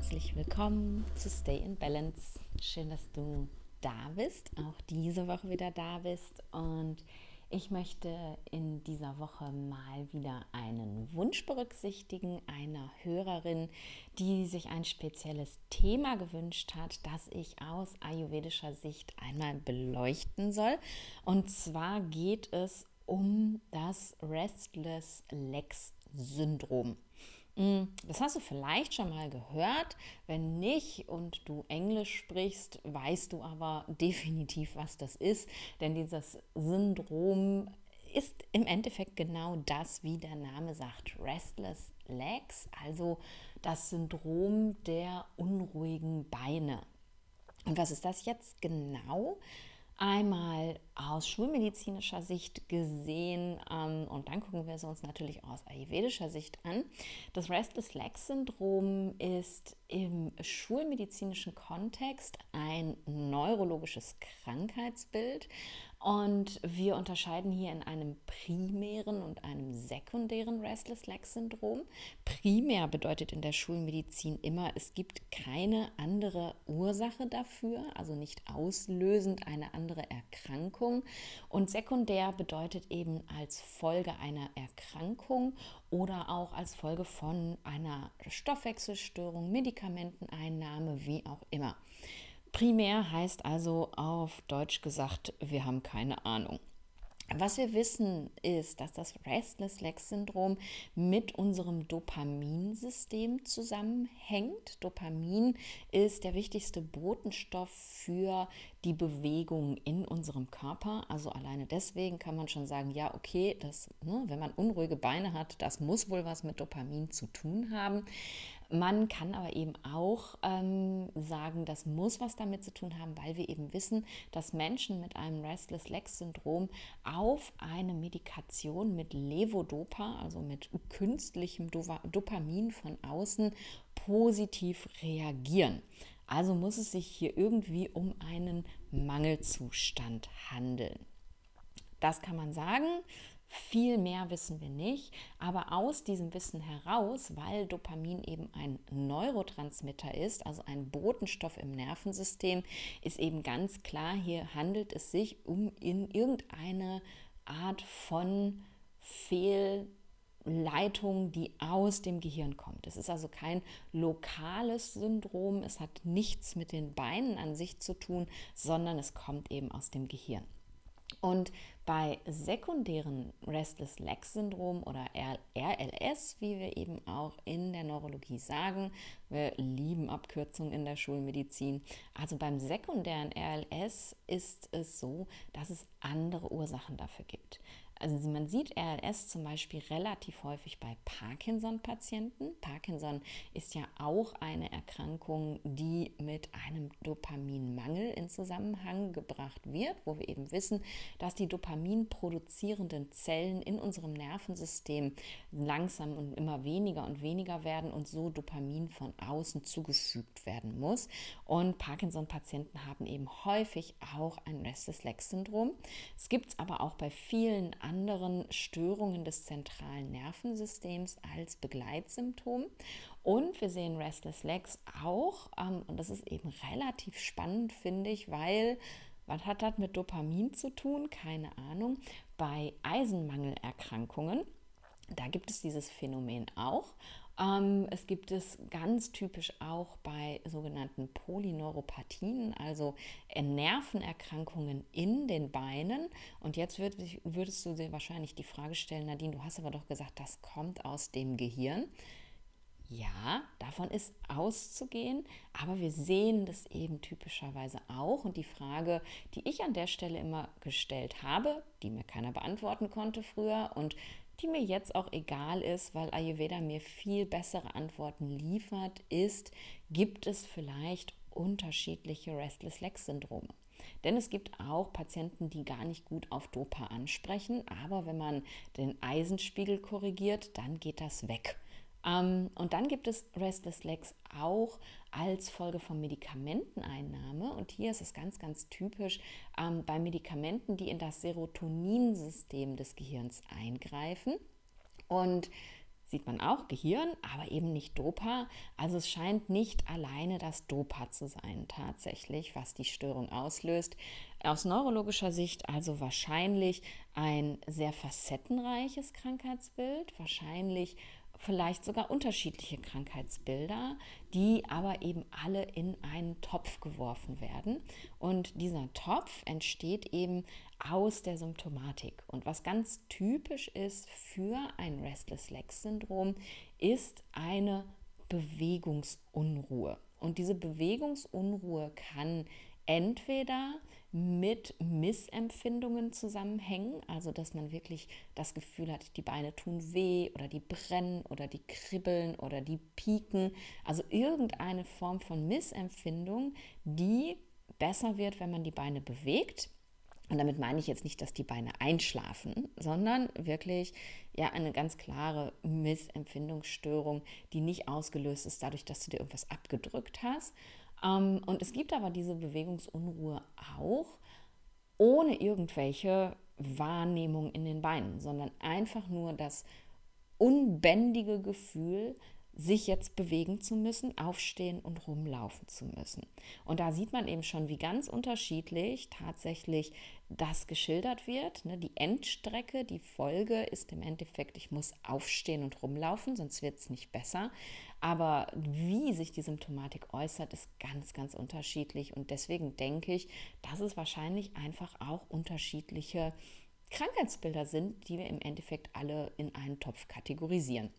Herzlich willkommen zu Stay in Balance. Schön, dass du da bist, auch diese Woche wieder da bist. Und ich möchte in dieser Woche mal wieder einen Wunsch berücksichtigen einer Hörerin, die sich ein spezielles Thema gewünscht hat, das ich aus ayurvedischer Sicht einmal beleuchten soll. Und zwar geht es um das Restless Legs Syndrom. Mm, das hast du vielleicht schon mal gehört. Wenn nicht und du Englisch sprichst, weißt du aber definitiv, was das ist. Denn dieses Syndrom ist im Endeffekt genau das, wie der Name sagt, Restless Legs, also das Syndrom der unruhigen Beine. Und was ist das jetzt genau? Einmal aus schulmedizinischer Sicht gesehen ähm, und dann gucken wir es uns natürlich aus ayurvedischer Sicht an. Das Restless Leg Syndrom ist im schulmedizinischen Kontext ein neurologisches Krankheitsbild und wir unterscheiden hier in einem primären und einem sekundären Restless Leg Syndrom. Primär bedeutet in der Schulmedizin immer, es gibt keine andere Ursache dafür, also nicht auslösend eine andere Erkrankung. Und sekundär bedeutet eben als Folge einer Erkrankung oder auch als Folge von einer Stoffwechselstörung, Medikamenteneinnahme, wie auch immer. Primär heißt also auf Deutsch gesagt, wir haben keine Ahnung. Was wir wissen ist, dass das Restless Leg Syndrom mit unserem Dopaminsystem zusammenhängt. Dopamin ist der wichtigste Botenstoff für die Bewegung in unserem Körper. Also alleine deswegen kann man schon sagen, ja, okay, das, ne, wenn man unruhige Beine hat, das muss wohl was mit Dopamin zu tun haben. Man kann aber eben auch ähm, sagen, das muss was damit zu tun haben, weil wir eben wissen, dass Menschen mit einem Restless Leg Syndrom auf eine Medikation mit Levodopa, also mit künstlichem Dopamin von außen, positiv reagieren. Also muss es sich hier irgendwie um einen Mangelzustand handeln. Das kann man sagen. Viel mehr wissen wir nicht, aber aus diesem Wissen heraus, weil Dopamin eben ein Neurotransmitter ist, also ein Botenstoff im Nervensystem, ist eben ganz klar, hier handelt es sich um in irgendeine Art von Fehlleitung, die aus dem Gehirn kommt. Es ist also kein lokales Syndrom, es hat nichts mit den Beinen an sich zu tun, sondern es kommt eben aus dem Gehirn. Und bei sekundären Restless Leg Syndrom oder RLS, wie wir eben auch in der Neurologie sagen, wir lieben Abkürzungen in der Schulmedizin. Also beim sekundären RLS ist es so, dass es andere Ursachen dafür gibt. Also man sieht RLS zum Beispiel relativ häufig bei Parkinson-Patienten. Parkinson ist ja auch eine Erkrankung, die mit einem Dopaminmangel in Zusammenhang gebracht wird, wo wir eben wissen, dass die Dopamin produzierenden Zellen in unserem Nervensystem langsam und immer weniger und weniger werden und so Dopamin von außen zugefügt werden muss. Und Parkinson-Patienten haben eben häufig auch ein Restless Leg Syndrom. Es gibt es aber auch bei vielen anderen anderen Störungen des zentralen Nervensystems als Begleitsymptom. Und wir sehen Restless Legs auch, ähm, und das ist eben relativ spannend, finde ich, weil was hat das mit Dopamin zu tun? Keine Ahnung. Bei Eisenmangelerkrankungen, da gibt es dieses Phänomen auch. Ähm, es gibt es ganz typisch auch bei sogenannten Polyneuropathien, also Nervenerkrankungen in den Beinen. Und jetzt würd, würdest du dir wahrscheinlich die Frage stellen, Nadine, du hast aber doch gesagt, das kommt aus dem Gehirn. Ja, davon ist auszugehen, aber wir sehen das eben typischerweise auch. Und die Frage, die ich an der Stelle immer gestellt habe, die mir keiner beantworten konnte früher und die mir jetzt auch egal ist, weil Ayurveda mir viel bessere Antworten liefert, ist, gibt es vielleicht unterschiedliche Restless Leg Syndrome? Denn es gibt auch Patienten, die gar nicht gut auf Dopa ansprechen, aber wenn man den Eisenspiegel korrigiert, dann geht das weg. Ähm, und dann gibt es Restless Legs auch als Folge von Medikamenteneinnahme. Und hier ist es ganz, ganz typisch ähm, bei Medikamenten, die in das Serotoninsystem des Gehirns eingreifen. Und sieht man auch Gehirn, aber eben nicht Dopa. Also es scheint nicht alleine das Dopa zu sein tatsächlich, was die Störung auslöst. Aus neurologischer Sicht also wahrscheinlich ein sehr facettenreiches Krankheitsbild, wahrscheinlich vielleicht sogar unterschiedliche Krankheitsbilder, die aber eben alle in einen Topf geworfen werden. Und dieser Topf entsteht eben aus der Symptomatik. Und was ganz typisch ist für ein Restless Leg Syndrom, ist eine Bewegungsunruhe. Und diese Bewegungsunruhe kann entweder mit Missempfindungen zusammenhängen, also dass man wirklich das Gefühl hat, die Beine tun weh oder die brennen oder die kribbeln oder die pieken, also irgendeine Form von Missempfindung, die besser wird, wenn man die Beine bewegt. Und damit meine ich jetzt nicht, dass die Beine einschlafen, sondern wirklich ja eine ganz klare Missempfindungsstörung, die nicht ausgelöst ist dadurch, dass du dir irgendwas abgedrückt hast, und es gibt aber diese Bewegungsunruhe auch ohne irgendwelche Wahrnehmung in den Beinen, sondern einfach nur das unbändige Gefühl, sich jetzt bewegen zu müssen, aufstehen und rumlaufen zu müssen. Und da sieht man eben schon, wie ganz unterschiedlich tatsächlich das geschildert wird. Ne? Die Endstrecke, die Folge ist im Endeffekt, ich muss aufstehen und rumlaufen, sonst wird es nicht besser. Aber wie sich die Symptomatik äußert, ist ganz, ganz unterschiedlich. Und deswegen denke ich, dass es wahrscheinlich einfach auch unterschiedliche Krankheitsbilder sind, die wir im Endeffekt alle in einen Topf kategorisieren.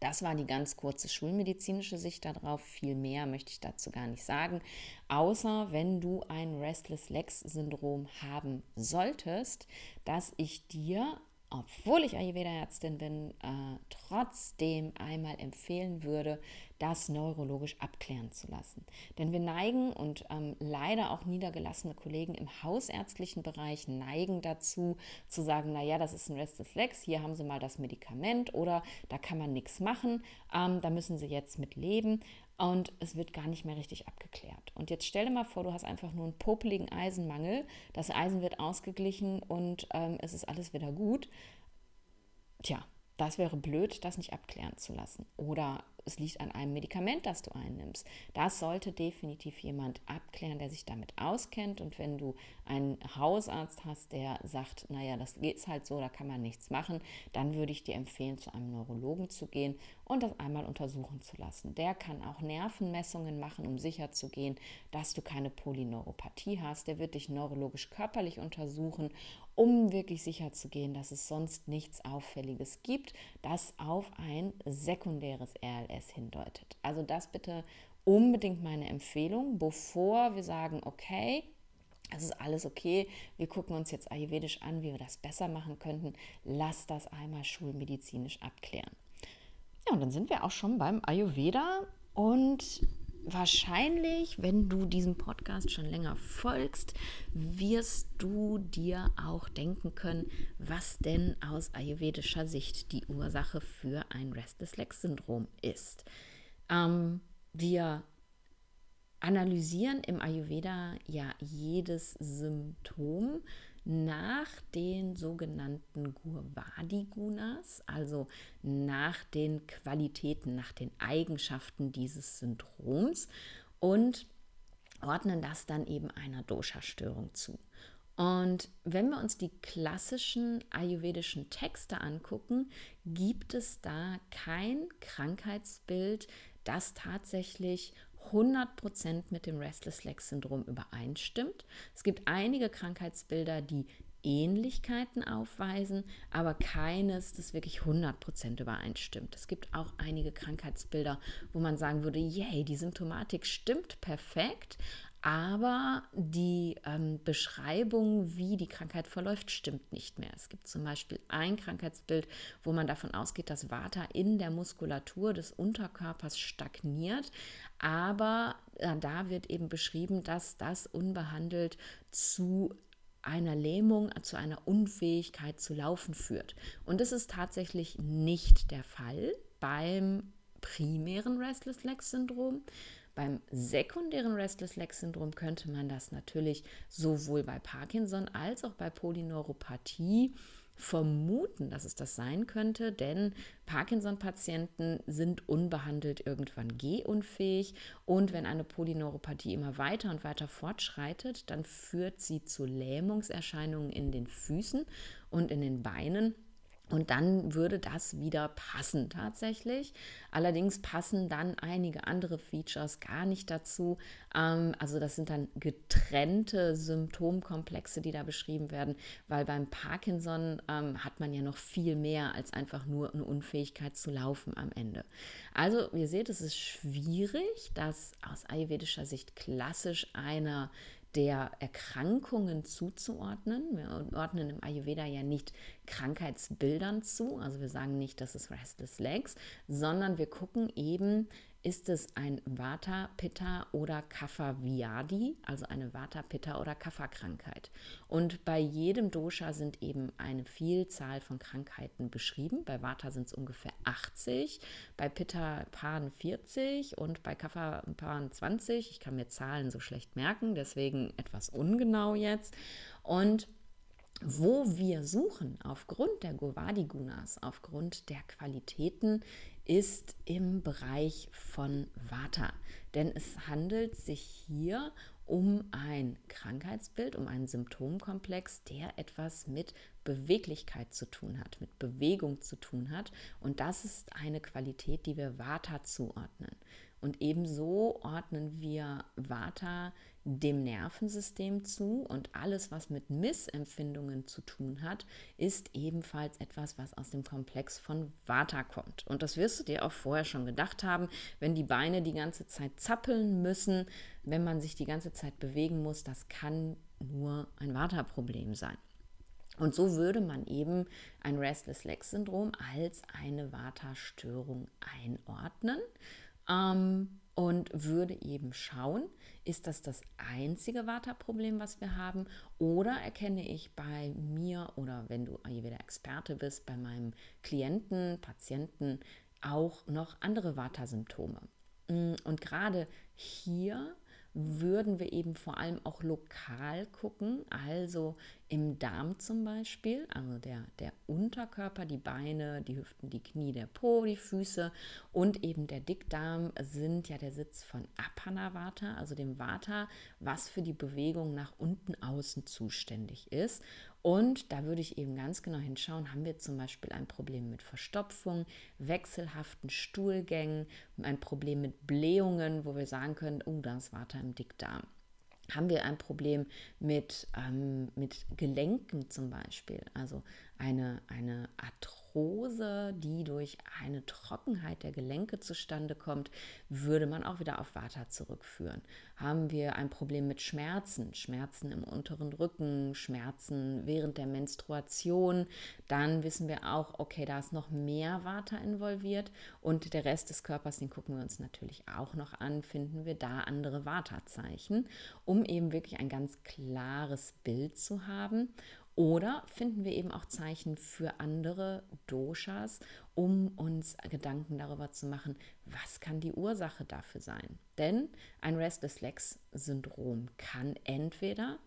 Das war die ganz kurze schulmedizinische Sicht darauf. Viel mehr möchte ich dazu gar nicht sagen. Außer wenn du ein Restless Legs Syndrom haben solltest, dass ich dir obwohl ich Ayurveda-Ärztin bin, äh, trotzdem einmal empfehlen würde, das neurologisch abklären zu lassen. Denn wir neigen und ähm, leider auch niedergelassene Kollegen im hausärztlichen Bereich neigen dazu, zu sagen, naja, das ist ein Restless Legs, hier haben Sie mal das Medikament oder da kann man nichts machen, ähm, da müssen Sie jetzt mit leben und es wird gar nicht mehr richtig abgeklärt. Und jetzt stell dir mal vor, du hast einfach nur einen popeligen Eisenmangel, das Eisen wird ausgeglichen und ähm, es ist alles wieder gut. Tja, das wäre blöd, das nicht abklären zu lassen. Oder es liegt an einem Medikament, das du einnimmst. Das sollte definitiv jemand abklären, der sich damit auskennt. Und wenn du einen Hausarzt hast, der sagt, naja, das geht halt so, da kann man nichts machen, dann würde ich dir empfehlen, zu einem Neurologen zu gehen und das einmal untersuchen zu lassen. Der kann auch Nervenmessungen machen, um sicherzugehen, dass du keine Polyneuropathie hast. Der wird dich neurologisch körperlich untersuchen um wirklich sicher zu gehen, dass es sonst nichts Auffälliges gibt, das auf ein sekundäres RLS hindeutet. Also das bitte unbedingt meine Empfehlung, bevor wir sagen, okay, es ist alles okay, wir gucken uns jetzt ayurvedisch an, wie wir das besser machen könnten, lass das einmal schulmedizinisch abklären. Ja, und dann sind wir auch schon beim Ayurveda und wahrscheinlich, wenn du diesem Podcast schon länger folgst, wirst du dir auch denken können, was denn aus ayurvedischer Sicht die Ursache für ein Restless Leg Syndrom ist. Ähm, wir analysieren im Ayurveda ja jedes Symptom nach den sogenannten Gurvadi-Gunas, also nach den Qualitäten, nach den Eigenschaften dieses Syndroms und ordnen das dann eben einer Dosha-Störung zu. Und wenn wir uns die klassischen ayurvedischen Texte angucken, gibt es da kein Krankheitsbild, das tatsächlich 100% mit dem Restless Leg Syndrom übereinstimmt. Es gibt einige Krankheitsbilder, die Ähnlichkeiten aufweisen, aber keines, das wirklich 100% übereinstimmt. Es gibt auch einige Krankheitsbilder, wo man sagen würde, yay, die Symptomatik stimmt perfekt, aber die ähm, Beschreibung, wie die Krankheit verläuft, stimmt nicht mehr. Es gibt zum Beispiel ein Krankheitsbild, wo man davon ausgeht, dass Vata in der Muskulatur des Unterkörpers stagniert, aber äh, da wird eben beschrieben, dass das unbehandelt zu einer Lähmung, zu einer Unfähigkeit zu laufen führt. Und das ist tatsächlich nicht der Fall beim primären Restless Leg Syndrom, beim sekundären Restless Leg Syndrom könnte man das natürlich sowohl bei Parkinson als auch bei Polyneuropathie vermuten, dass es das sein könnte, denn Parkinson-Patienten sind unbehandelt irgendwann gehunfähig. Und wenn eine Polyneuropathie immer weiter und weiter fortschreitet, dann führt sie zu Lähmungserscheinungen in den Füßen und in den Beinen und dann würde das wieder passen tatsächlich. Allerdings passen dann einige andere Features gar nicht dazu. Ähm, also das sind dann getrennte Symptomkomplexe, die da beschrieben werden, weil beim Parkinson ähm, hat man ja noch viel mehr als einfach nur eine Unfähigkeit zu laufen am Ende. Also ihr seht, es ist schwierig, das aus ayurvedischer Sicht klassisch einer der Erkrankungen zuzuordnen. Wir ordnen im Ayurveda ja nicht Krankheitsbildern zu, also wir sagen nicht, das ist Restless Legs, sondern wir gucken eben, ist es ein Vata, Pitta oder Kapha Viadi, also eine Vata, Pitta oder Kapha Krankheit. Und bei jedem Dosha sind eben eine Vielzahl von Krankheiten beschrieben. Bei Vata sind es ungefähr 80, bei Pitta Pan 40 und bei Kapha Pan 20. Ich kann mir Zahlen so schlecht merken, deswegen etwas ungenau jetzt. Und wo wir suchen, aufgrund der Govadi-Gunas, aufgrund der Qualitäten, ist im Bereich von Vata. Denn es handelt sich hier um ein Krankheitsbild, um einen Symptomkomplex, der etwas mit Beweglichkeit zu tun hat, mit Bewegung zu tun hat. Und das ist eine Qualität, die wir Vata zuordnen. Und ebenso ordnen wir Vata dem Nervensystem zu und alles, was mit Missempfindungen zu tun hat, ist ebenfalls etwas, was aus dem Komplex von Vata kommt. Und das wirst du dir auch vorher schon gedacht haben, wenn die Beine die ganze Zeit zappeln müssen, wenn man sich die ganze Zeit bewegen muss, das kann nur ein Vata-Problem sein. Und so würde man eben ein Restless Leg Syndrom als eine Vata-Störung einordnen ähm, und würde eben schauen, ist das das einzige Vata-Problem, was wir haben? Oder erkenne ich bei mir oder wenn du Ayurveda-Experte bist, bei meinem Klienten, Patienten auch noch andere Vata-Symptome? Mm, und gerade hier würden wir eben vor allem auch lokal gucken, also im Darm zum Beispiel, also der, der Unterkörper, die Beine, die Hüften, die Knie, der Po, die Füße und eben der Dickdarm sind ja der Sitz von Apanavata, also dem Vata, was für die Bewegung nach unten außen zuständig ist. Und da würde ich eben ganz genau hinschauen, haben wir zum Beispiel ein Problem mit Verstopfung, wechselhaften Stuhlgängen, ein Problem mit Blähungen, wo wir sagen können, oh, das war da im Dickdarm. Haben wir ein Problem mit, ähm, mit Gelenken zum Beispiel, also eine, eine Arthrose Arthrose, die durch eine Trockenheit der Gelenke zustande kommt, würde man auch wieder auf Vata zurückführen. Haben wir ein Problem mit Schmerzen, Schmerzen im unteren Rücken, Schmerzen während der Menstruation, dann wissen wir auch, okay, da ist noch mehr Vata involviert und der Rest des Körpers, den gucken wir uns natürlich auch noch an, finden wir da andere Vata-Zeichen, um eben wirklich ein ganz klares Bild zu haben. Oder finden wir eben auch Zeichen für andere Doshas, um uns Gedanken darüber zu machen, was kann die Ursache dafür sein? Denn ein Restless Legs Syndrom kann entweder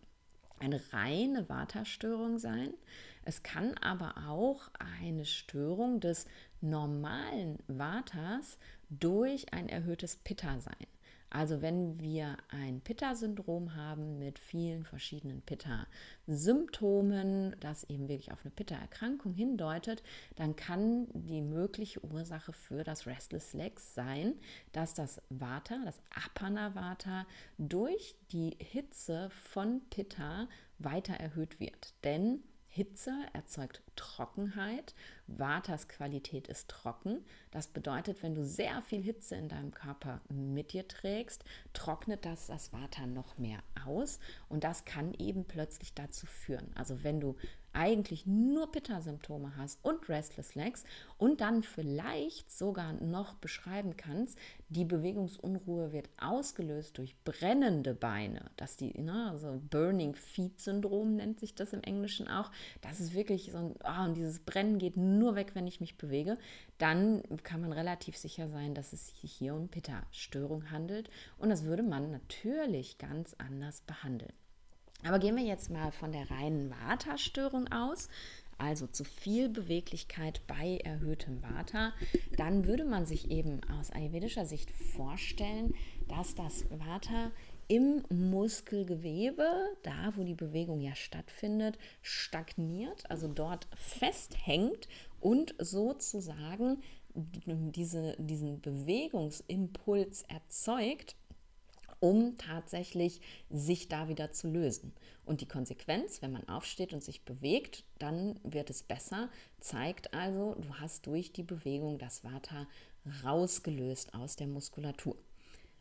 eine reine Vata-Störung sein, es kann aber auch eine Störung des normalen Vatas durch ein erhöhtes Pitta sein. Also wenn wir ein Pitta-Syndrom haben mit vielen verschiedenen Pitta-Symptomen, das eben wirklich auf eine Pitta-Erkrankung hindeutet, dann kann die mögliche Ursache für das Restless Legs sein, dass das Vata, das Apana Vata, durch die Hitze von Pitta weiter erhöht wird. Denn Hitze erzeugt Trockenheit. Vatas Qualität ist trocken. Das bedeutet, wenn du sehr viel Hitze in deinem Körper mit dir trägst, trocknet das das Vata noch mehr aus und das kann eben plötzlich dazu führen. Also wenn du eigentlich nur Pitta-Symptome hast und Restless Legs und dann vielleicht sogar noch beschreiben kannst, die Bewegungsunruhe wird ausgelöst durch brennende Beine, dass die, ne, also Burning Feet Syndrom nennt sich das im Englischen auch, das ist wirklich so ein, oh, und dieses Brennen geht nur weg, wenn ich mich bewege, dann kann man relativ sicher sein, dass es sich hier um Pitta-Störung handelt. Und das würde man natürlich ganz anders behandeln. Aber gehen wir jetzt mal von der reinen Vata-Störung aus. also zu viel Beweglichkeit bei erhöhtem Vata, dann würde man sich eben aus ayurvedischer Sicht vorstellen, dass das Vata im Muskelgewebe, da wo die Bewegung ja stattfindet, stagniert, also dort festhängt und sozusagen diese, diesen Bewegungsimpuls erzeugt, um tatsächlich sich da wieder zu lösen. Und die Konsequenz, wenn man aufsteht und sich bewegt, dann wird es besser, zeigt also, du hast durch die Bewegung das Vata rausgelöst aus der Muskulatur.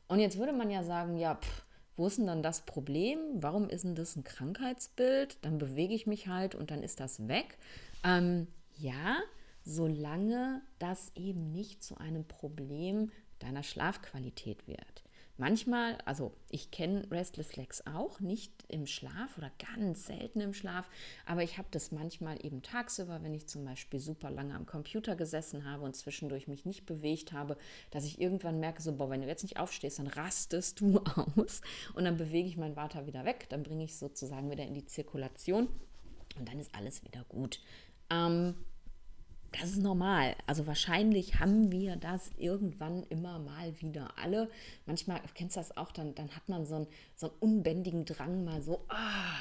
Und jetzt würde man ja sagen, ja, pff, wo ist denn dann das Problem? Warum ist denn das ein Krankheitsbild? Dann bewege ich mich halt und dann ist das weg. Ähm, ja, solange das eben nicht zu einem Problem deiner Schlafqualität wird. Manchmal, also ich kenne Restless Legs auch, nicht im Schlaf oder ganz selten im Schlaf, aber ich habe das manchmal eben tagsüber, wenn ich zum Beispiel super lange am Computer gesessen habe und zwischendurch mich nicht bewegt habe, dass ich irgendwann merke, so, boah, wenn du jetzt nicht aufstehst, dann rastest du aus und dann bewege ich meinen Vater wieder weg, dann bringe ich sozusagen wieder in die Zirkulation und dann ist alles wieder gut. Ähm, das ist normal. Also wahrscheinlich haben wir das irgendwann immer mal wieder alle. Manchmal, kennst du das auch, dann, dann hat man so einen, so einen unbändigen Drang, mal so, ah,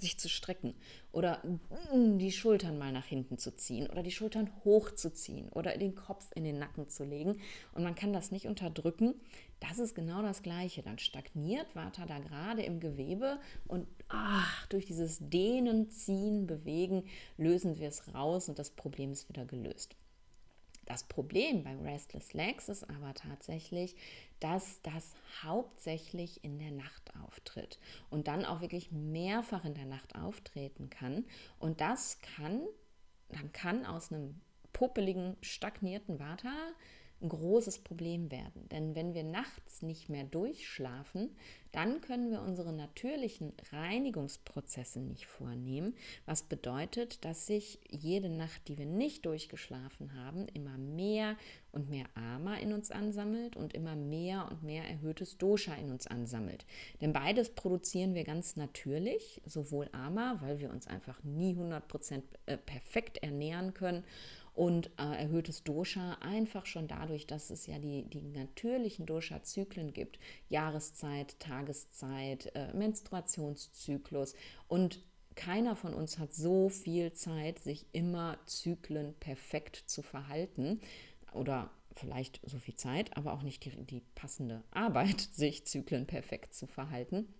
sich zu strecken oder die Schultern mal nach hinten zu ziehen oder die Schultern hochzuziehen oder den Kopf in den Nacken zu legen. Und man kann das nicht unterdrücken. Das ist genau das Gleiche. Dann stagniert Vata da gerade im Gewebe und ach, durch dieses Dehnen, Ziehen, Bewegen lösen wir es raus und das Problem ist wieder gelöst. Das Problem beim Restless Legs ist aber tatsächlich, dass das hauptsächlich in der Nacht auftritt und dann auch wirklich mehrfach in der Nacht auftreten kann. Und das kann, dann kann aus einem puppeligen, stagnierten Vata ein großes Problem werden. Denn wenn wir nachts nicht mehr durchschlafen, dann können wir unsere natürlichen Reinigungsprozesse nicht vornehmen, was bedeutet, dass sich jede Nacht, die wir nicht durchgeschlafen haben, immer mehr und mehr Ama in uns ansammelt und immer mehr und mehr erhöhtes Dosha in uns ansammelt. Denn beides produzieren wir ganz natürlich, sowohl Ama, weil wir uns einfach nie 100% äh, perfekt ernähren können und äh, erhöhtes Dosha einfach schon dadurch, dass es ja die, die natürlichen Dosha-Zyklen gibt. Jahreszeit, Tageszeit, äh, Menstruationszyklus und keiner von uns hat so viel Zeit, sich immer Zyklen perfekt zu verhalten oder vielleicht so viel Zeit, aber auch nicht die, die passende Arbeit, sich Zyklen perfekt zu verhalten.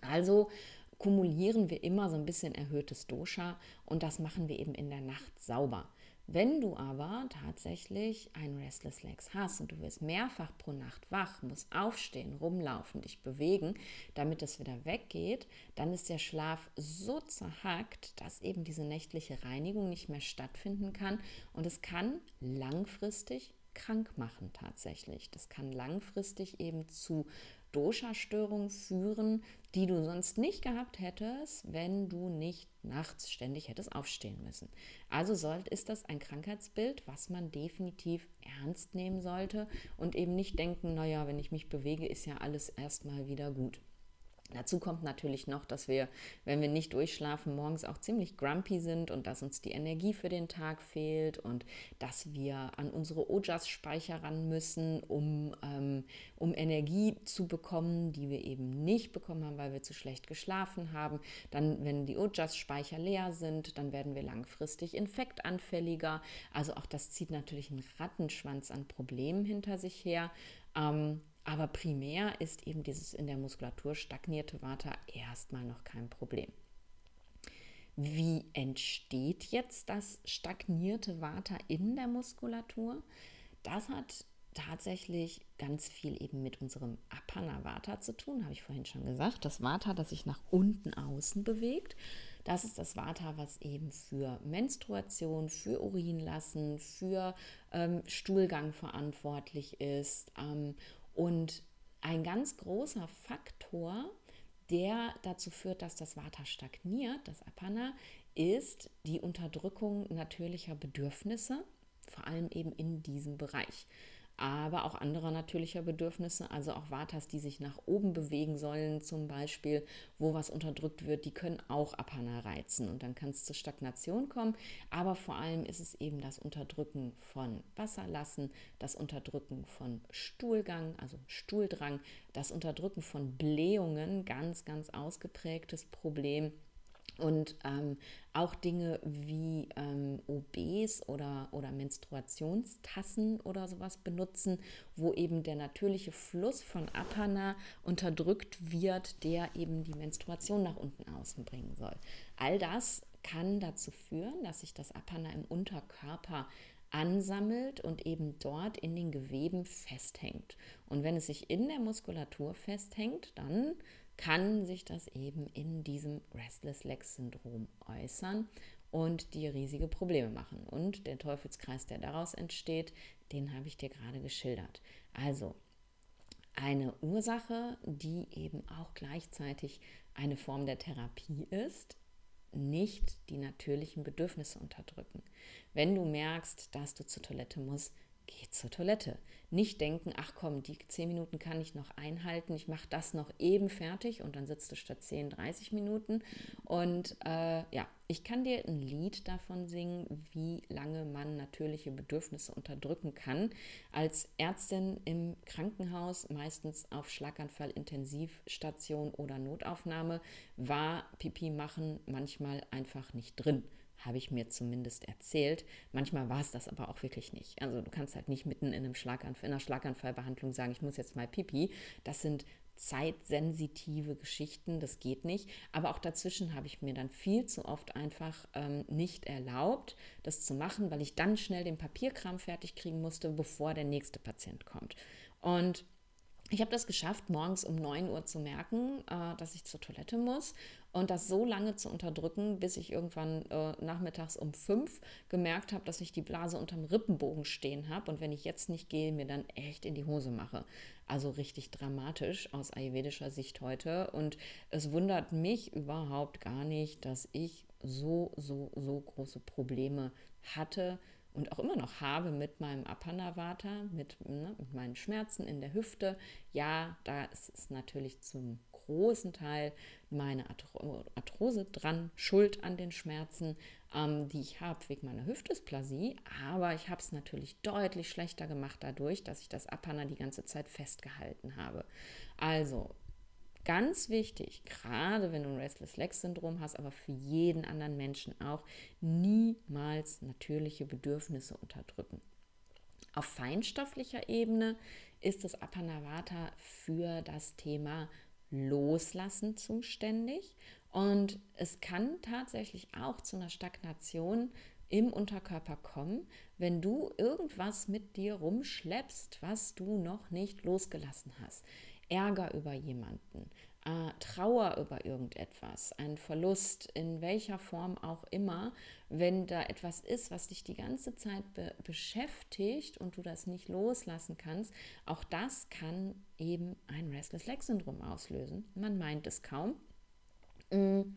Also kumulieren wir immer so ein bisschen erhöhtes Dosha und das machen wir eben in der Nacht sauber. Wenn du aber tatsächlich ein Restless Legs hast und du wirst mehrfach pro Nacht wach, musst aufstehen, rumlaufen, dich bewegen, damit es wieder weggeht, dann ist der Schlaf so zerhackt, dass eben diese nächtliche Reinigung nicht mehr stattfinden kann und es kann langfristig krank machen tatsächlich. Das kann langfristig eben zu Dosha-Störungen führen, die du sonst nicht gehabt hättest, wenn du nicht nachts ständig hättest aufstehen müssen. Also soll, ist das ein Krankheitsbild, was man definitiv ernst nehmen sollte und eben nicht denken, naja, wenn ich mich bewege, ist ja alles erstmal wieder gut. Dazu kommt natürlich noch, dass wir, wenn wir nicht durchschlafen, morgens auch ziemlich grumpy sind und dass uns die Energie für den Tag fehlt und dass wir an unsere Ojas-Speicher ran müssen, um, ähm, um Energie zu bekommen, die wir eben nicht bekommen haben, weil wir zu schlecht geschlafen haben. Dann, wenn die Ojas-Speicher leer sind, dann werden wir langfristig infektanfälliger. Also auch das zieht natürlich einen Rattenschwanz an Problemen hinter sich her. Ähm, aber primär ist eben dieses in der Muskulatur stagnierte Vata erstmal noch kein Problem. Wie entsteht jetzt das stagnierte Vata in der Muskulatur? Das hat tatsächlich ganz viel eben mit unserem Apana Vata zu tun, habe ich vorhin schon gesagt. Das Vata, das sich nach unten außen bewegt. Das ist das Vata, was eben für Menstruation, für Urinlassen, für ähm, Stuhlgang verantwortlich ist ähm, und ein ganz großer Faktor, der dazu führt, dass das Vata stagniert, das Apana, ist die Unterdrückung natürlicher Bedürfnisse, vor allem eben in diesem Bereich. Aber auch anderer natürlicher Bedürfnisse, also auch Vatas, die sich nach oben bewegen sollen, zum Beispiel, wo was unterdrückt wird, die können auch Apana reizen und dann kann es zur Stagnation kommen. Aber vor allem ist es eben das Unterdrücken von Wasserlassen, das Unterdrücken von Stuhlgang, also Stuhldrang, das Unterdrücken von Blähungen, ganz, ganz ausgeprägtes Problem und ähm, auch Dinge wie ähm, OBs oder, oder Menstruationstassen oder sowas benutzen, wo eben der natürliche Fluss von Apana unterdrückt wird, der eben die Menstruation nach unten außen bringen soll. All das kann dazu führen, dass sich das Apana im Unterkörper ansammelt und eben dort in den Geweben festhängt. Und wenn es sich in der Muskulatur festhängt, dann kann sich das eben in diesem Restless Leg Syndrom äußern und dir riesige Probleme machen. Und der Teufelskreis, der daraus entsteht, den habe ich dir gerade geschildert. Also eine Ursache, die eben auch gleichzeitig eine Form der Therapie ist, nicht die natürlichen Bedürfnisse unterdrücken. Wenn du merkst, dass du zur Toilette musst, geh zur Toilette. Nicht denken, ach komm, die 10 Minuten kann ich noch einhalten, ich mache das noch eben fertig und dann sitzt du statt 10, 30 Minuten. Und äh, ja, ich kann dir ein Lied davon singen, wie lange man natürliche Bedürfnisse unterdrücken kann. Als Ärztin im Krankenhaus, meistens auf Schlaganfall, Intensivstation oder Notaufnahme, war Pipi machen manchmal einfach nicht drin habe ich mir zumindest erzählt. Manchmal war es das aber auch wirklich nicht. Also du kannst halt nicht mitten in, einem Schlaganfall, in einer Schlaganfallbehandlung sagen, ich muss jetzt mal pipi. Das sind zeitsensitive Geschichten, das geht nicht. Aber auch dazwischen habe ich mir dann viel zu oft einfach ähm, nicht erlaubt, das zu machen, weil ich dann schnell den Papierkram fertig kriegen musste, bevor der nächste Patient kommt. Und ich habe das geschafft, morgens um 9 Uhr zu merken, äh, dass ich zur Toilette muss und das so lange zu unterdrücken, bis ich irgendwann äh, nachmittags um 5 gemerkt habe, dass ich die Blase unterm Rippenbogen stehen habe und wenn ich jetzt nicht gehe, mir dann echt in die Hose mache. Also richtig dramatisch aus ayurvedischer Sicht heute und es wundert mich überhaupt gar nicht, dass ich so, so, so große Probleme hatte, und auch immer noch habe mit meinem Apanavata, mit, ne, mit meinen Schmerzen in der Hüfte. Ja, da ist es natürlich zum großen Teil meine Arthrose dran, Schuld an den Schmerzen, ähm, die ich habe wegen meiner Hüftdysplasie. Aber ich habe es natürlich deutlich schlechter gemacht dadurch, dass ich das Apana die ganze Zeit festgehalten habe. Also Ganz wichtig, gerade wenn du ein Restless Leg Syndrom hast, aber für jeden anderen Menschen auch, niemals natürliche Bedürfnisse unterdrücken. Auf feinstofflicher Ebene ist das Apanavata für das Thema Loslassen zuständig und es kann tatsächlich auch zu einer Stagnation im Unterkörper kommen, wenn du irgendwas mit dir rumschleppst, was du noch nicht losgelassen hast. Ärger über jemanden, äh, Trauer über irgendetwas, ein Verlust, in welcher Form auch immer, wenn da etwas ist, was dich die ganze Zeit be beschäftigt und du das nicht loslassen kannst, auch das kann eben ein Restless Leg Syndrom auslösen. Man meint es kaum. Mm,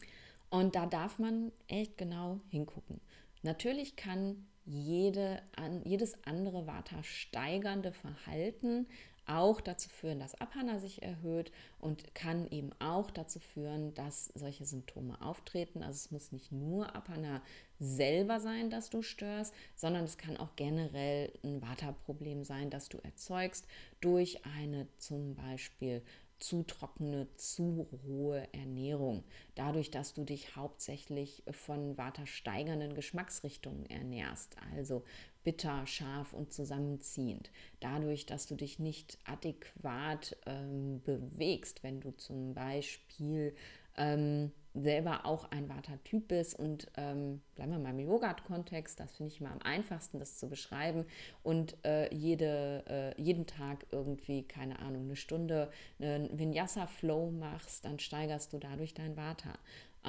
und da darf man echt genau hingucken. Natürlich kann jede, an, jedes andere Vata steigernde Verhalten auch dazu führen, dass Abhana sich erhöht und kann eben auch dazu führen, dass solche Symptome auftreten. Also es muss nicht nur Abhana selber sein, dass du störst, sondern es kann auch generell ein Vata-Problem sein, das du erzeugst durch eine zum Beispiel zu trockene, zu rohe Ernährung. Dadurch, dass du dich hauptsächlich von watersteigernden Geschmacksrichtungen ernährst, also bitter, scharf und zusammenziehend. Dadurch, dass du dich nicht adäquat ähm, bewegst, wenn du zum Beispiel ähm, selber auch ein Vata-Typ bist und ähm, bleiben wir mal im Yoga-Kontext, das finde ich mal am einfachsten, das zu beschreiben und äh, jede, äh, jeden Tag irgendwie, keine Ahnung, eine Stunde einen Vinyasa-Flow machst, dann steigerst du dadurch dein Vata.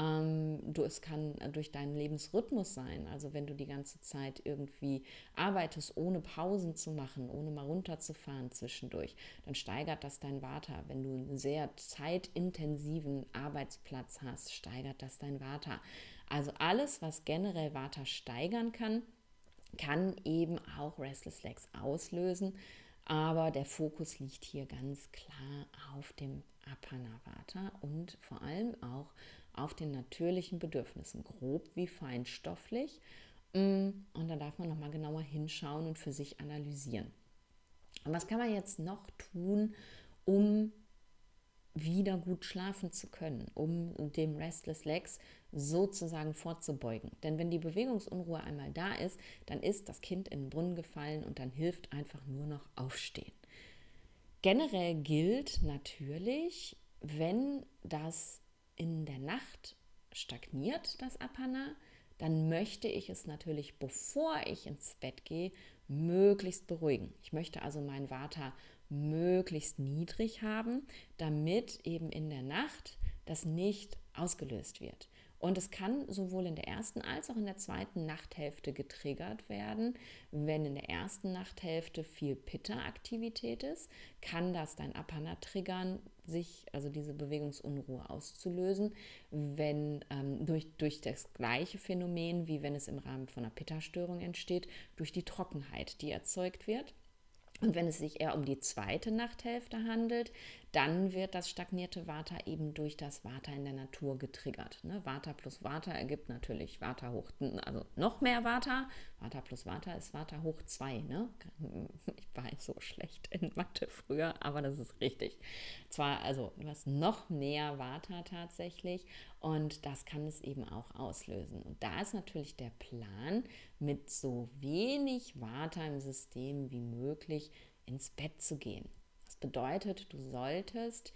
Ähm, du, es kann durch deinen Lebensrhythmus sein, also wenn du die ganze Zeit irgendwie arbeitest, ohne Pausen zu machen, ohne mal runterzufahren zwischendurch, dann steigert das dein Vata. Wenn du einen sehr zeitintensiven Arbeitsplatz hast, steigert das dein Vata. Also alles, was generell Vata steigern kann, kann eben auch Restless Legs auslösen. Aber der Fokus liegt hier ganz klar auf dem Apanavata und vor allem auch auf den natürlichen Bedürfnissen, grob wie feinstofflich. Mm, und da darf man nochmal genauer hinschauen und für sich analysieren. Und was kann man jetzt noch tun, um wieder gut schlafen zu können, um dem Restless Legs sozusagen vorzubeugen. Denn wenn die Bewegungsunruhe einmal da ist, dann ist das Kind in den Brunnen gefallen und dann hilft einfach nur noch Aufstehen. Generell gilt natürlich, wenn das in der Nacht stagniert, das Apana, dann möchte ich es natürlich, bevor ich ins Bett gehe, möglichst beruhigen. Ich möchte also mein Vata möglichst niedrig haben, damit eben in der Nacht das nicht ausgelöst wird. Und es kann sowohl in der ersten als auch in der zweiten Nachthälfte getriggert werden. Wenn in der ersten Nachthälfte viel Pitta-Aktivität ist, kann das dein Apana triggern, sich, also diese Bewegungsunruhe auszulösen, wenn ähm, durch, durch das gleiche Phänomen, wie wenn es im Rahmen von einer Pitta-Störung entsteht, durch die Trockenheit, die erzeugt wird. Und wenn es sich eher um die zweite Nachthälfte handelt, dann wird das stagnierte Vata eben durch das Vata in der Natur getriggert. Ne? Vata plus Vata ergibt natürlich Vata hoch, also noch mehr Vata. Vata plus Vata ist Vata hoch 2. Ne? Ich war so schlecht in Mathe früher, aber das ist richtig. Zwar, also du hast noch mehr Vata tatsächlich und das kann es eben auch auslösen. Und da ist natürlich der Plan, mit so wenig Vata im System wie möglich ins Bett zu gehen bedeutet, du solltest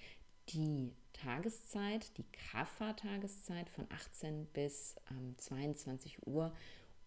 die Tageszeit, die Kaffa-Tageszeit von 18 bis ähm, 22 Uhr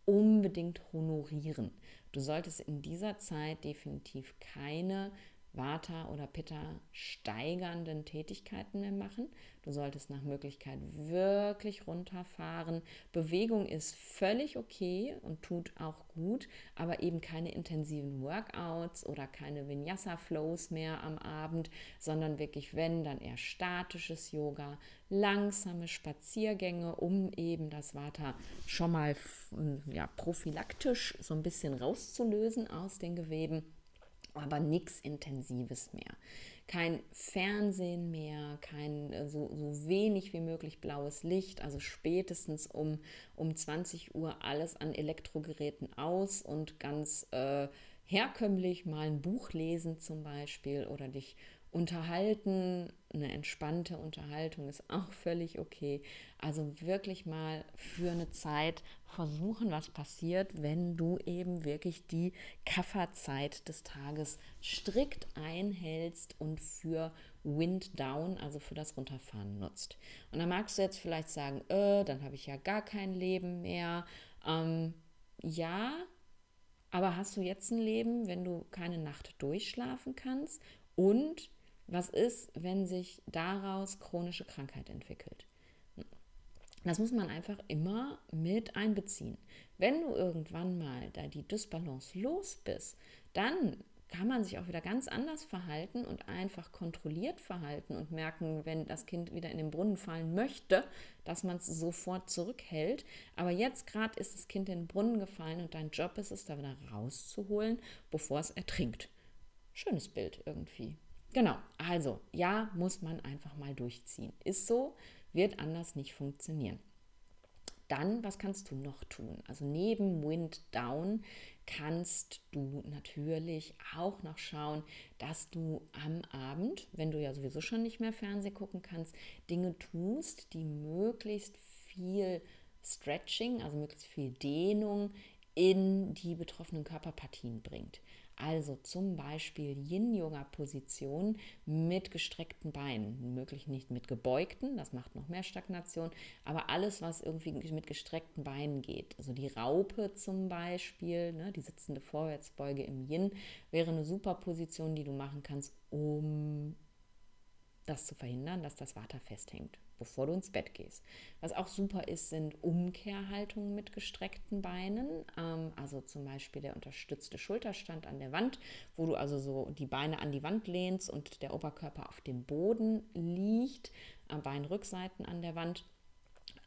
unbedingt honorieren. Du solltest in dieser Zeit definitiv keine Vata oder Pitta steigernden Tätigkeiten mehr machen. Du solltest nach Möglichkeit wirklich runterfahren. Bewegung ist völlig okay und tut auch gut, aber eben keine intensiven Workouts oder keine Vinyasa-Flows mehr am Abend, sondern wirklich, wenn, dann eher statisches Yoga, langsame Spaziergänge, um eben das Vata schon mal ja, prophylaktisch so ein bisschen rauszulösen aus den Geweben aber nichts Intensives mehr. Kein Fernsehen mehr, kein äh, so, so wenig wie möglich blaues Licht, also spätestens um, um 20 Uhr alles an Elektrogeräten aus und ganz äh, herkömmlich mal ein Buch lesen zum Beispiel oder dich unterhalten, eine entspannte Unterhaltung ist auch völlig okay. Also wirklich mal für eine Zeit versuchen, was passiert, wenn du eben wirklich die Kafferzeit des Tages strikt einhältst und für Wind Down, also für das Runterfahren nutzt. Und dann magst du jetzt vielleicht sagen, äh, dann habe ich ja gar kein Leben mehr. Ähm, ja, aber hast du jetzt ein Leben, wenn du keine Nacht durchschlafen kannst und was ist, wenn sich daraus chronische Krankheit entwickelt? Das muss man einfach immer mit einbeziehen. Wenn du irgendwann mal da die Dysbalance los bist, dann kann man sich auch wieder ganz anders verhalten und einfach kontrolliert verhalten und merken, wenn das Kind wieder in den Brunnen fallen möchte, dass man es sofort zurückhält. Aber jetzt gerade ist das Kind in den Brunnen gefallen und dein Job ist es, da wieder rauszuholen, bevor es ertrinkt. Schönes Bild irgendwie. Genau, also ja, muss man einfach mal durchziehen. Ist so, wird anders nicht funktionieren. Dann, was kannst du noch tun? Also neben Wind Down kannst du natürlich auch noch schauen, dass du am Abend, wenn du ja sowieso schon nicht mehr Fernsehen gucken kannst, Dinge tust, die möglichst viel Stretching, also möglichst viel Dehnung in die betroffenen Körperpartien bringt. Also zum Beispiel Yin-Yoga-Position mit gestreckten Beinen. Möglich nicht mit gebeugten, das macht noch mehr Stagnation, aber alles, was irgendwie mit gestreckten Beinen geht. Also die Raupe zum Beispiel, ne, die sitzende Vorwärtsbeuge im Yin, wäre eine super Position, die du machen kannst, um das zu verhindern, dass das Water festhängt bevor du ins Bett gehst. Was auch super ist, sind Umkehrhaltungen mit gestreckten Beinen. Ähm, also zum Beispiel der unterstützte Schulterstand an der Wand, wo du also so die Beine an die Wand lehnst und der Oberkörper auf dem Boden liegt, Beinrückseiten an der Wand.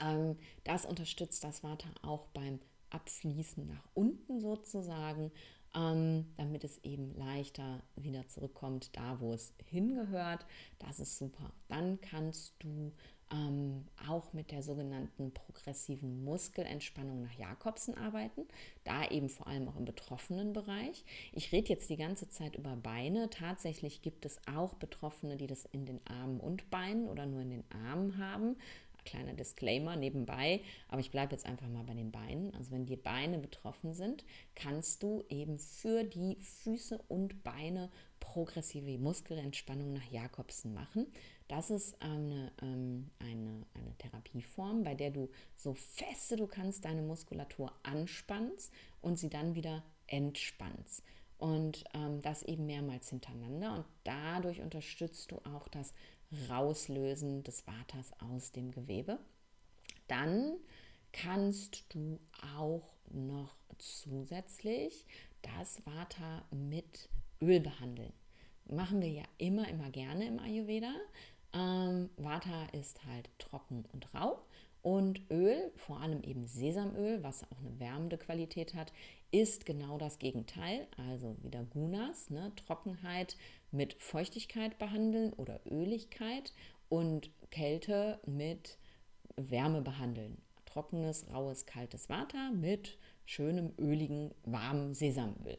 Ähm, das unterstützt das Vata auch beim Abfließen nach unten sozusagen. ähm, damit es eben leichter wieder zurückkommt, da wo es hingehört. Das ist super. Dann kannst du ähm, auch mit der sogenannten progressiven Muskelentspannung nach Jakobsen arbeiten, da eben vor allem auch im betroffenen Bereich. Ich rede jetzt die ganze Zeit über Beine. Tatsächlich gibt es auch Betroffene, die das in den Armen und Beinen oder nur in den Armen haben. Kleiner Disclaimer nebenbei, aber ich bleibe jetzt einfach mal bei den Beinen. Also wenn die Beine betroffen sind, kannst du eben für die Füße und Beine progressive Muskelentspannung nach Jakobsen machen. Das ist eine, ähm, eine, eine Therapieform, bei der du so feste du kannst deine Muskulatur anspannst und sie dann wieder entspannst. Und ähm, das eben mehrmals hintereinander. Und dadurch unterstützt du auch das Rauslösen des Vaters aus dem Gewebe. Dann kannst du auch noch zusätzlich das Vata mit Öl behandeln. Machen wir ja immer, immer gerne im Ayurveda. Ähm, Vata ist halt trocken und rau und Öl, vor allem eben Sesamöl, was auch eine wärmende Qualität hat, ist genau das Gegenteil. Also wieder Gunas, ne? Trockenheit mit Feuchtigkeit behandeln oder Öligkeit und Kälte mit Wärme behandeln. Trockenes, raues, kaltes Vata mit schönem, öligen, warmem Sesamöl.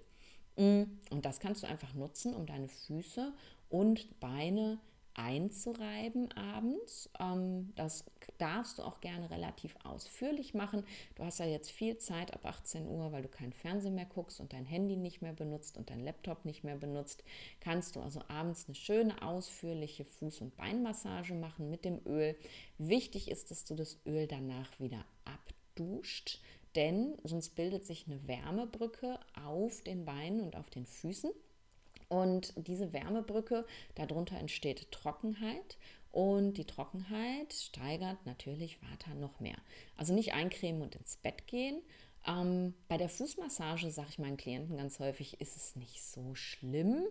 Mm, und das kannst du einfach nutzen, um deine Füße und Beine einzureiben abends. Ähm, das darfst du auch gerne relativ ausführlich machen. Du hast ja jetzt viel Zeit ab 18 Uhr, weil du keinen Fernsehen mehr guckst und dein Handy nicht mehr benutzt und dein Laptop nicht mehr benutzt. Kannst du also abends eine schöne, ausführliche Fuß- und Beinmassage machen mit dem Öl. Wichtig ist, dass du das Öl danach wieder abduscht, denn sonst bildet sich eine Wärmebrücke auf den Beinen und auf den Füßen. Und diese Wärmebrücke, darunter entsteht Trockenheit und die Trockenheit steigert natürlich Vata noch mehr. Also nicht eincremen und ins Bett gehen. Ähm, bei der Fußmassage sage ich meinen Klienten ganz häufig, ist es nicht so schlimm,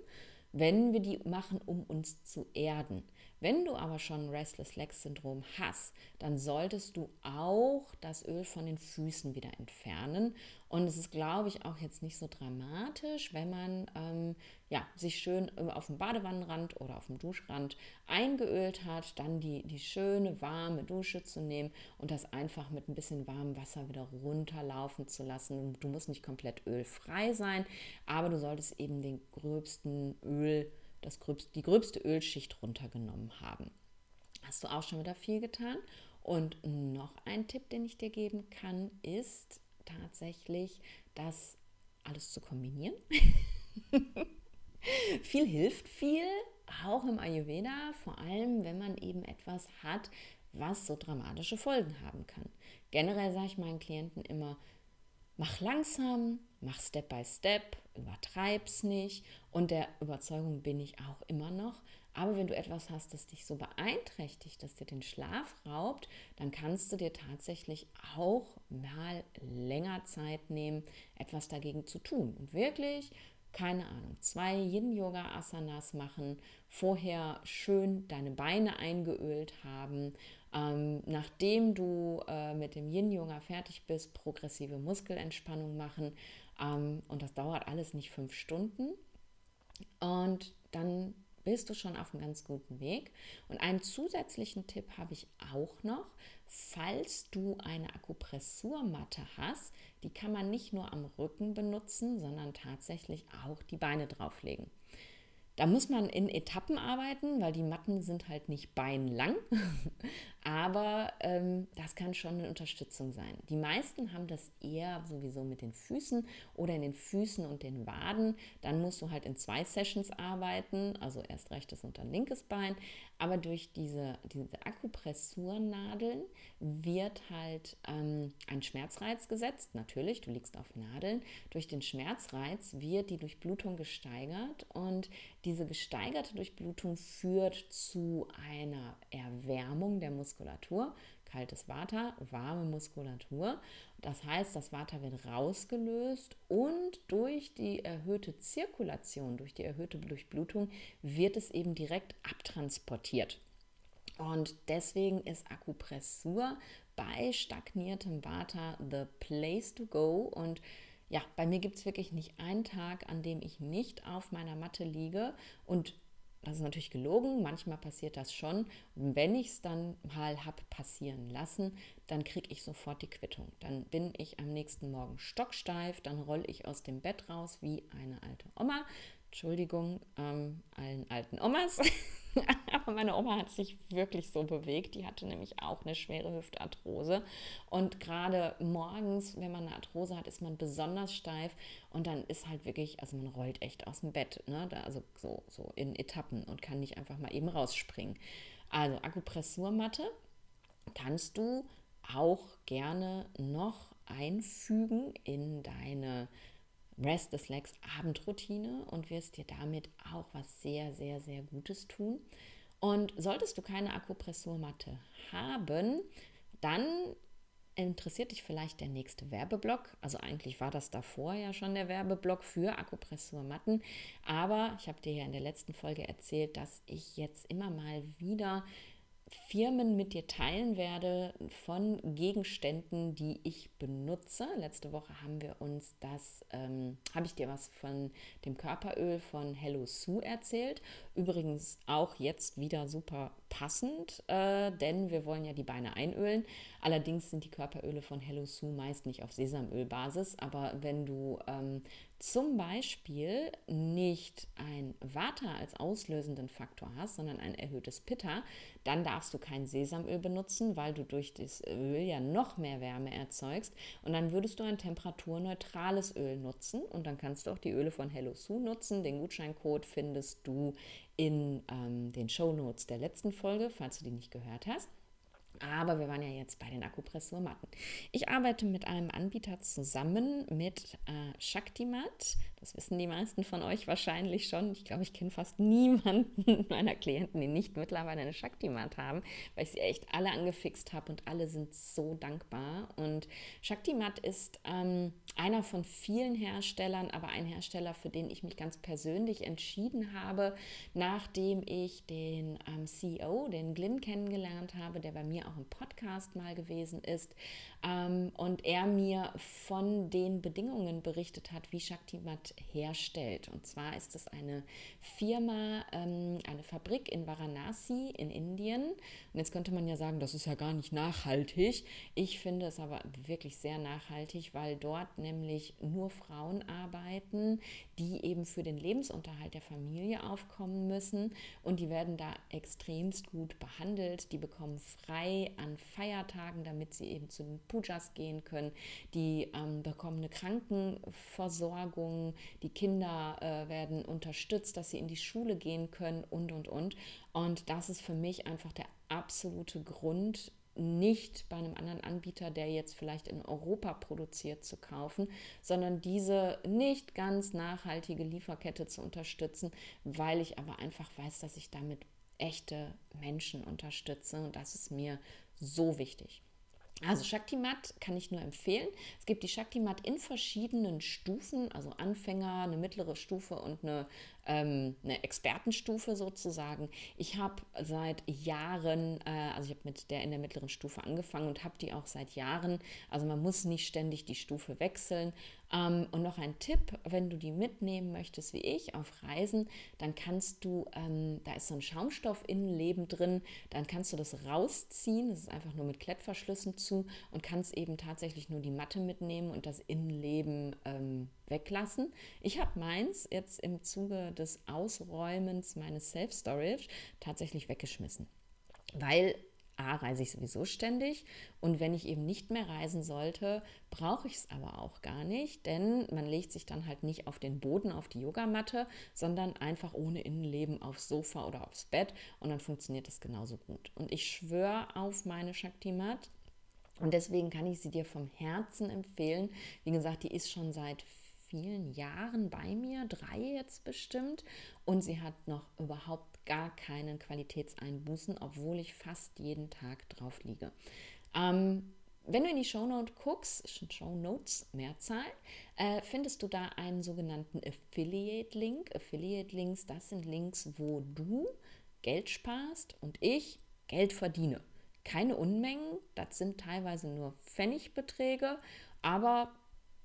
wenn wir die machen, um uns zu erden. Wenn du aber schon Restless Leg Syndrom hast, dann solltest du auch das Öl von den Füßen wieder entfernen. Und es ist, glaube ich, auch jetzt nicht so dramatisch, wenn man ähm, ja, sich schön auf dem Badewannenrand oder auf dem Duschrand eingeölt hat, dann die, die schöne warme Dusche zu nehmen und das einfach mit ein bisschen warmem Wasser wieder runterlaufen zu lassen. Du musst nicht komplett ölfrei sein, aber du solltest eben den gröbsten Öl das gröbste, die gröbste Ölschicht runtergenommen haben. Hast du auch schon wieder viel getan? Und noch ein Tipp, den ich dir geben kann, ist tatsächlich, das alles zu kombinieren. viel hilft viel, auch im Ayurveda, vor allem wenn man eben etwas hat, was so dramatische Folgen haben kann. Generell sage ich meinen Klienten immer, mach langsam, mach Step by Step, übertreib's nicht. Und der Überzeugung bin ich auch immer noch. Aber wenn du etwas hast, das dich so beeinträchtigt, dass dir den Schlaf raubt, dann kannst du dir tatsächlich auch mal länger Zeit nehmen, etwas dagegen zu tun. Und wirklich, keine Ahnung, zwei Yin-Yoga-Asanas machen, vorher schön deine Beine eingeölt haben ähm, nachdem du äh, mit dem Yin-Yoga fertig bist, progressive Muskelentspannung machen. Ähm, und das dauert alles nicht fünf Stunden. Und dann bist du schon auf einem ganz guten Weg. Und einen zusätzlichen Tipp habe ich auch noch. Falls du eine Akupressurmatte hast, die kann man nicht nur am Rücken benutzen, sondern tatsächlich auch die Beine drauflegen. Da muss man in Etappen arbeiten, weil die Matten sind halt nicht beinlang. Aber ähm, das kann schon eine Unterstützung sein. Die meisten haben das eher sowieso mit den Füßen oder in den Füßen und den Waden. Dann musst du halt in zwei Sessions arbeiten, also erst rechtes und dann linkes Bein. Aber durch diese, diese Akupressurnadeln wird halt ähm, ein Schmerzreiz gesetzt. Natürlich, du liegst auf Nadeln. Durch den Schmerzreiz wird die Durchblutung gesteigert und diese gesteigerte Durchblutung führt zu einer Erwärmung der Muskulatur. Kaltes Vata, warme Muskulatur. Das heißt, das Vata wird rausgelöst und durch die erhöhte Zirkulation, durch die erhöhte Durchblutung wird es eben direkt abtransportiert. Und deswegen ist Akupressur bei stagniertem Vata the place to go und ja, bei mir gibt es wirklich nicht einen Tag, an dem ich nicht auf meiner Matte liege und das ist natürlich gelogen, manchmal passiert das schon. Und wenn ich es dann mal habe passieren lassen, dann kriege ich sofort die Quittung. Dann bin ich am nächsten Morgen stocksteif, dann rolle ich aus dem Bett raus wie eine alte Oma. Entschuldigung ähm, allen alten Omas. Aber meine Oma hat sich wirklich so bewegt. Die hatte nämlich auch eine schwere Hüftarthrose. Und gerade morgens, wenn man eine Arthrose hat, ist man besonders steif. Und dann ist halt wirklich, also man rollt echt aus dem Bett. Ne? Da, also so, so in Etappen und kann nicht einfach mal eben rausspringen. Also Akupressurmatte kannst du auch gerne noch einfügen in deine Rest des Legs Abendroutine und wirst dir damit auch was sehr, sehr, sehr Gutes tun. Und solltest du keine Akupressurmatte haben, dann interessiert dich vielleicht der nächste Werbeblock. Also eigentlich war das davor ja schon der Werbeblock für Akupressurmatten. Aber ich habe dir ja in der letzten Folge erzählt, dass ich jetzt immer mal wieder Firmen mit dir teilen werde von Gegenständen, die ich benutze. Letzte Woche haben wir uns das, ähm, habe ich dir was von dem Körperöl von Hello Sue erzählt. Übrigens auch jetzt wieder super passend, äh, denn wir wollen ja die Beine einölen. Allerdings sind die Körperöle von Hello Sue meist nicht auf Sesamölbasis, aber wenn du ähm, zum Beispiel nicht ein Vata als auslösenden Faktor hast, sondern ein erhöhtes Pitta, dann darfst du kein Sesamöl benutzen, weil du durch das Öl ja noch mehr Wärme erzeugst. Und dann würdest du ein temperaturneutrales Öl nutzen und dann kannst du auch die Öle von Hello Sue nutzen. Den Gutscheincode findest du in ähm, den Show Notes der letzten Folge, falls du die nicht gehört hast. Aber wir waren ja jetzt bei den Akupressurmatten. Ich arbeite mit einem Anbieter zusammen mit äh, Shaktimat. Das wissen die meisten von euch wahrscheinlich schon. Ich glaube, ich kenne fast niemanden meiner Klienten, die nicht mittlerweile eine Shaktimat haben, weil ich sie echt alle angefixt habe und alle sind so dankbar. Und Shaktimat ist ähm, einer von vielen Herstellern, aber ein Hersteller, für den ich mich ganz persönlich entschieden habe, nachdem ich den ähm, CEO, den Glyn, kennengelernt habe, der bei mir auch im Podcast mal gewesen ist ähm, und er mir von den Bedingungen berichtet hat, wie Shaktimat herstellt. Und zwar ist es eine Firma, ähm, eine Fabrik in Varanasi in Indien. Und jetzt könnte man ja sagen, das ist ja gar nicht nachhaltig. Ich finde es aber wirklich sehr nachhaltig, weil dort nämlich nur Frauen arbeiten, die eben für den Lebensunterhalt der Familie aufkommen müssen. Und die werden da extremst gut behandelt. Die bekommen frei an Feiertagen, damit sie eben zu den Pujas gehen können. Die ähm, bekommen eine Krankenversorgung. Die Kinder äh, werden unterstützt, dass sie in die Schule gehen können und, und, und. Und das ist für mich einfach der absolute Grund, nicht bei einem anderen Anbieter, der jetzt vielleicht in Europa produziert, zu kaufen, sondern diese nicht ganz nachhaltige Lieferkette zu unterstützen, weil ich aber einfach weiß, dass ich damit echte Menschen unterstütze und das ist mir so wichtig. Also Shaktimat kann ich nur empfehlen. Es gibt die Shaktimat in verschiedenen Stufen, also Anfänger, eine mittlere Stufe und eine ähm, eine Expertenstufe sozusagen. Ich habe seit Jahren, äh, also ich habe mit der in der mittleren Stufe angefangen und habe die auch seit Jahren. Also man muss nicht ständig die Stufe wechseln. Ähm, und noch ein Tipp, wenn du die mitnehmen möchtest wie ich auf Reisen, dann kannst du, ähm, da ist so ein Schaumstoffinnenleben drin, dann kannst du das rausziehen, das ist einfach nur mit Klettverschlüssen zu und kannst eben tatsächlich nur die Matte mitnehmen und das Innenleben ähm, weglassen. Ich habe meins jetzt im Zuge des Ausräumens meines Self-Storage tatsächlich weggeschmissen, weil A, reise ich sowieso ständig und wenn ich eben nicht mehr reisen sollte, brauche ich es aber auch gar nicht, denn man legt sich dann halt nicht auf den Boden, auf die Yogamatte, sondern einfach ohne Innenleben aufs Sofa oder aufs Bett und dann funktioniert das genauso gut. Und ich schwöre auf meine Shakti-Mat und deswegen kann ich sie dir vom Herzen empfehlen. Wie gesagt, die ist schon seit vielen Jahren bei mir, drei jetzt bestimmt, und sie hat noch überhaupt gar keinen Qualitätseinbußen, obwohl ich fast jeden Tag drauf liege. Ähm, wenn du in die Shownote guckst, Show Notes Mehrzahl, äh, findest du da einen sogenannten Affiliate-Link. Affiliate-Links, das sind Links, wo du Geld sparst und ich Geld verdiene. Keine Unmengen, das sind teilweise nur Pfennigbeträge, aber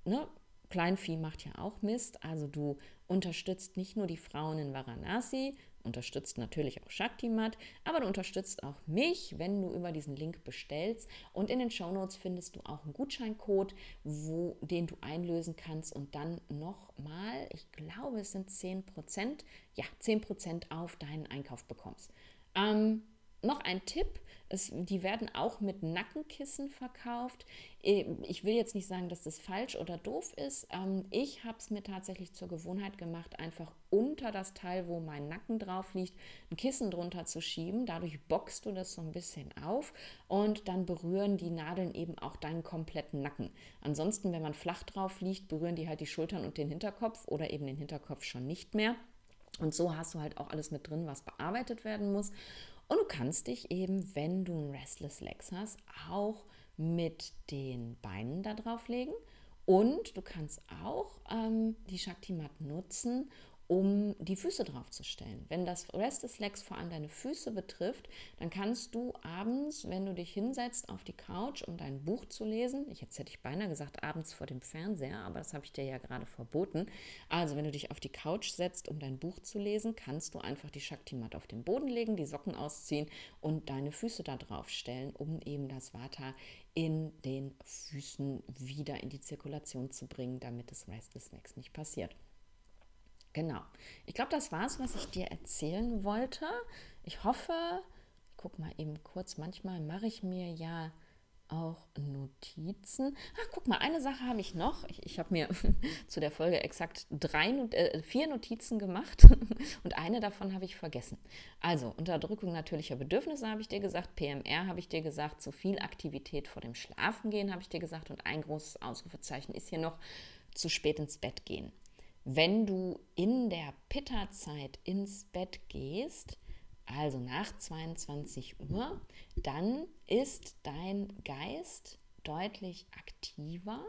ne, Kleinvieh macht ja auch Mist. Also du unterstützt nicht nur die Frauen in Varanasi, unterstützt natürlich auch Shaktimat, aber du unterstützt auch mich, wenn du über diesen Link bestellst. Und in den Shownotes findest du auch einen Gutscheincode, wo, den du einlösen kannst und dann nochmal, ich glaube, es sind 10%, ja, 10% auf deinen Einkauf bekommst. Ähm, noch ein Tipp, es, die werden auch mit Nackenkissen verkauft. Äh, ich will jetzt nicht sagen, dass das falsch oder doof ist. Ähm, ich habe es mir tatsächlich zur Gewohnheit gemacht, einfach unter das Teil, wo mein Nacken drauf liegt, ein Kissen drunter zu schieben. Dadurch bockst du das so ein bisschen auf und dann berühren die Nadeln eben auch deinen kompletten Nacken. Ansonsten, wenn man flach drauf liegt, berühren die halt die Schultern und den Hinterkopf oder eben den Hinterkopf schon nicht mehr. Und so hast du halt auch alles mit drin, was bearbeitet werden muss. Und du kannst dich eben, wenn du ein Restless Legs hast, auch mit den Beinen da drauf legen. Und du kannst auch ähm, die Shakti Mat nutzen, um die Füße draufzustellen. Wenn das Rest des Legs vor allem deine Füße betrifft, dann kannst du abends, wenn du dich hinsetzt auf die Couch, um dein Buch zu lesen, ich jetzt hätte ich beinahe gesagt abends vor dem Fernseher, aber das habe ich dir ja gerade verboten. Also wenn du dich auf die Couch setzt, um dein Buch zu lesen, kannst du einfach die Shakti-Mat auf den Boden legen, die Socken ausziehen und deine Füße da drauf stellen, um eben das Vata in den Füßen wieder in die Zirkulation zu bringen, damit das Rest des Legs nicht passiert. Genau. Ich glaube, das war es, was ich dir erzählen wollte. Ich hoffe, ich guck mal eben kurz, manchmal mache ich mir ja auch Notizen. Ach, guck mal, eine Sache habe ich noch. Ich, ich habe mir zu der Folge exakt drei, äh, vier Notizen gemacht und eine davon habe ich vergessen. Also, Unterdrückung natürlicher Bedürfnisse habe ich dir gesagt, PMR habe ich dir gesagt, zu viel Aktivität vor dem Schlafengehen habe ich dir gesagt und ein großes Ausrufezeichen ist hier noch zu spät ins Bett gehen. Wenn du in der Pitta-Zeit ins Bett gehst, also nach 22 Uhr, dann ist dein Geist deutlich aktiver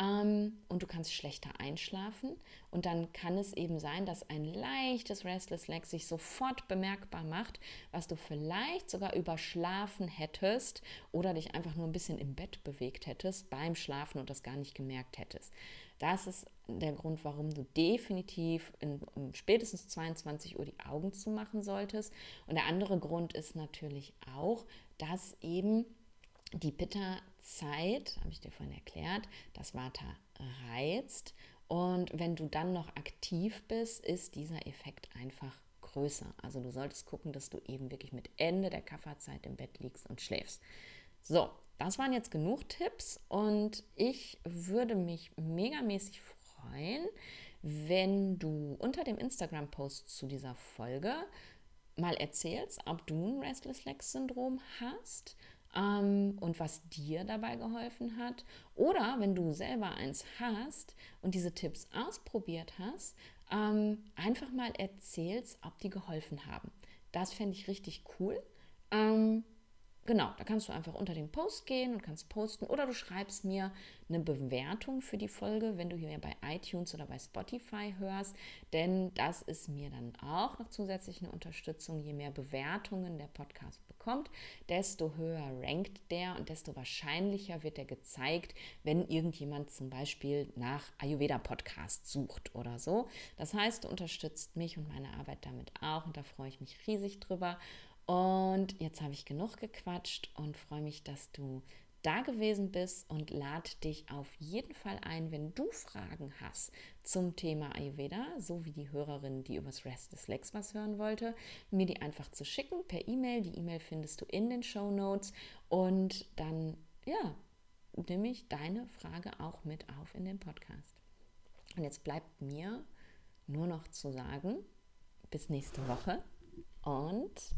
und du kannst schlechter einschlafen. Und dann kann es eben sein, dass ein leichtes Restless Leg sich sofort bemerkbar macht, was du vielleicht sogar überschlafen hättest oder dich einfach nur ein bisschen im Bett bewegt hättest beim Schlafen und das gar nicht gemerkt hättest. Das ist der Grund, warum du definitiv in, um spätestens 22 Uhr die Augen zumachen solltest. Und der andere Grund ist natürlich auch, dass eben die Pitta-Zeit, habe ich dir vorhin erklärt, das Vata reizt. Und wenn du dann noch aktiv bist, ist dieser Effekt einfach größer. Also du solltest gucken, dass du eben wirklich mit Ende der Kafferzeit im Bett liegst und schläfst. So, das waren jetzt genug Tipps und ich würde mich megamäßig freuen, wenn du unter dem Instagram-Post zu dieser Folge mal erzählst, ob du ein Restless Legs Syndrom hast ähm, und was dir dabei geholfen hat. Oder wenn du selber eins hast und diese Tipps ausprobiert hast, ähm, einfach mal erzählst, ob die geholfen haben. Das fände ich richtig cool. Ähm, Genau, da kannst du einfach unter den Post gehen und kannst posten oder du schreibst mir eine Bewertung für die Folge, wenn du hier bei iTunes oder bei Spotify hörst, denn das ist mir dann auch noch zusätzlich eine Unterstützung. Je mehr Bewertungen der Podcast bekommt, desto höher rankt der und desto wahrscheinlicher wird er gezeigt, wenn irgendjemand zum Beispiel nach Ayurveda-Podcast sucht oder so. Das heißt, du unterstützt mich und meine Arbeit damit auch und da freue ich mich riesig drüber. Und jetzt habe ich genug gequatscht und freue mich, dass du da gewesen bist und lade dich auf jeden Fall ein, wenn du Fragen hast zum Thema Ayurveda, so wie die Hörerin, die übers Rest des Legs was hören wollte, mir die einfach zu schicken per E-Mail. Die E-Mail findest du in den Show Notes und dann, ja, nehme ich deine Frage auch mit auf in den Podcast. Und jetzt bleibt mir nur noch zu sagen, bis nächste Woche und